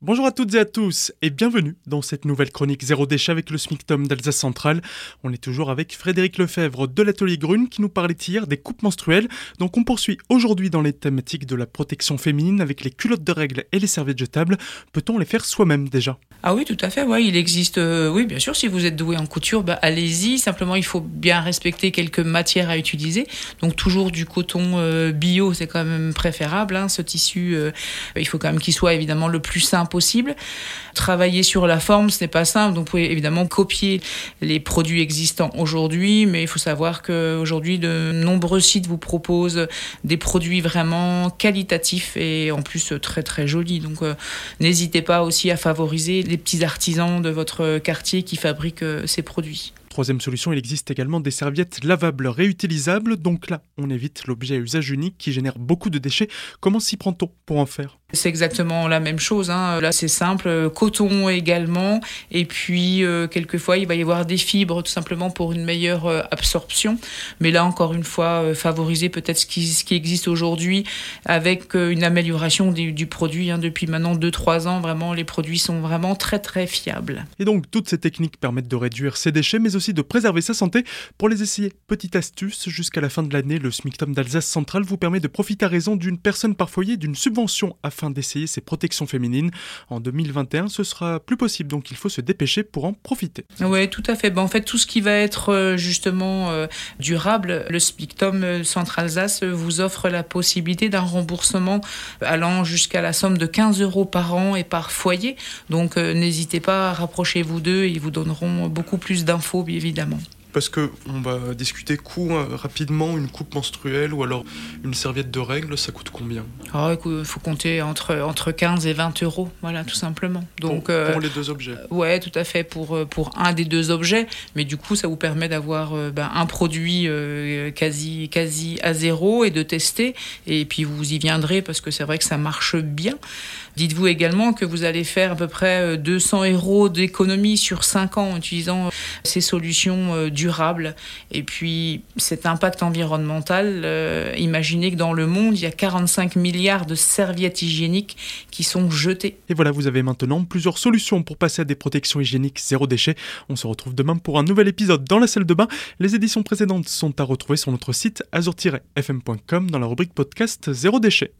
Bonjour à toutes et à tous et bienvenue dans cette nouvelle chronique Zéro déchet avec le SMICTOM d'Alsace Centrale. On est toujours avec Frédéric Lefebvre de l'atelier Grune qui nous parlait hier des coupes menstruelles. Donc on poursuit aujourd'hui dans les thématiques de la protection féminine avec les culottes de règles et les serviettes jetables. Peut-on les faire soi-même déjà? Ah oui, tout à fait. Il existe. Euh, oui, bien sûr. Si vous êtes doué en couture, bah, allez-y. Simplement, il faut bien respecter quelques matières à utiliser. Donc toujours du coton euh, bio, c'est quand même préférable. Hein, ce tissu, euh, il faut quand même qu'il soit évidemment le plus simple possible. Travailler sur la forme, ce n'est pas simple. Donc vous pouvez évidemment copier les produits existants aujourd'hui, mais il faut savoir qu'aujourd'hui, de nombreux sites vous proposent des produits vraiment qualitatifs et en plus très très jolis. Donc n'hésitez pas aussi à favoriser les petits artisans de votre quartier qui fabriquent euh, ces produits. Troisième solution, il existe également des serviettes lavables réutilisables. Donc là, on évite l'objet à usage unique qui génère beaucoup de déchets. Comment s'y prend-on pour en faire? C'est exactement la même chose. Hein. Là, c'est simple. Coton également. Et puis, euh, quelquefois, il va y avoir des fibres tout simplement pour une meilleure euh, absorption. Mais là, encore une fois, euh, favoriser peut-être ce qui, existe aujourd'hui avec une amélioration du, du produit. Hein. Depuis maintenant 2-3 ans, vraiment, les produits sont vraiment très, très fiables. Et donc, toutes ces techniques permettent de réduire ces déchets, mais aussi de préserver sa santé. Pour les essayer, petite astuce, jusqu'à la fin de l'année, le SMICTOM d'Alsace Centrale vous permet de profiter à raison d'une personne par foyer d'une subvention à afin d'essayer ces protections féminines. En 2021, ce sera plus possible, donc il faut se dépêcher pour en profiter. Oui, tout à fait. Ben, en fait, tout ce qui va être euh, justement euh, durable, le Spictum euh, Centre-Alsace vous offre la possibilité d'un remboursement allant jusqu'à la somme de 15 euros par an et par foyer. Donc n'hésitez pas, à rapprocher-vous d'eux, ils vous donneront beaucoup plus d'infos, évidemment parce que on va discuter coût hein, rapidement, une coupe menstruelle ou alors une serviette de règles, ça coûte combien? Ah, Il faut compter entre, entre 15 et 20 euros, voilà, tout simplement. Donc, pour, euh, les deux objets. Ouais, tout à fait, pour, euh, pour un des deux objets, mais du coup, ça vous permet d'avoir euh, ben, un produit quasi, quasi à zéro et de tester, et puis vous y viendrez parce que c'est vrai que ça marche bien. Dites-vous également que vous allez faire à peu près 200 euros d'économie sur 5 ans en utilisant ces solutions Et puis cet impact environnemental, euh, imaginez que dans le monde, il y a 45 milliards de serviettes hygiéniques qui sont jetées. Et voilà, vous avez maintenant plusieurs solutions pour passer à des protections hygiéniques zéro déchet. On se retrouve demain pour un nouvel épisode dans la salle de bain. Les éditions précédentes sont à retrouver sur notre site azur-fm.com dans la rubrique podcast zéro déchet.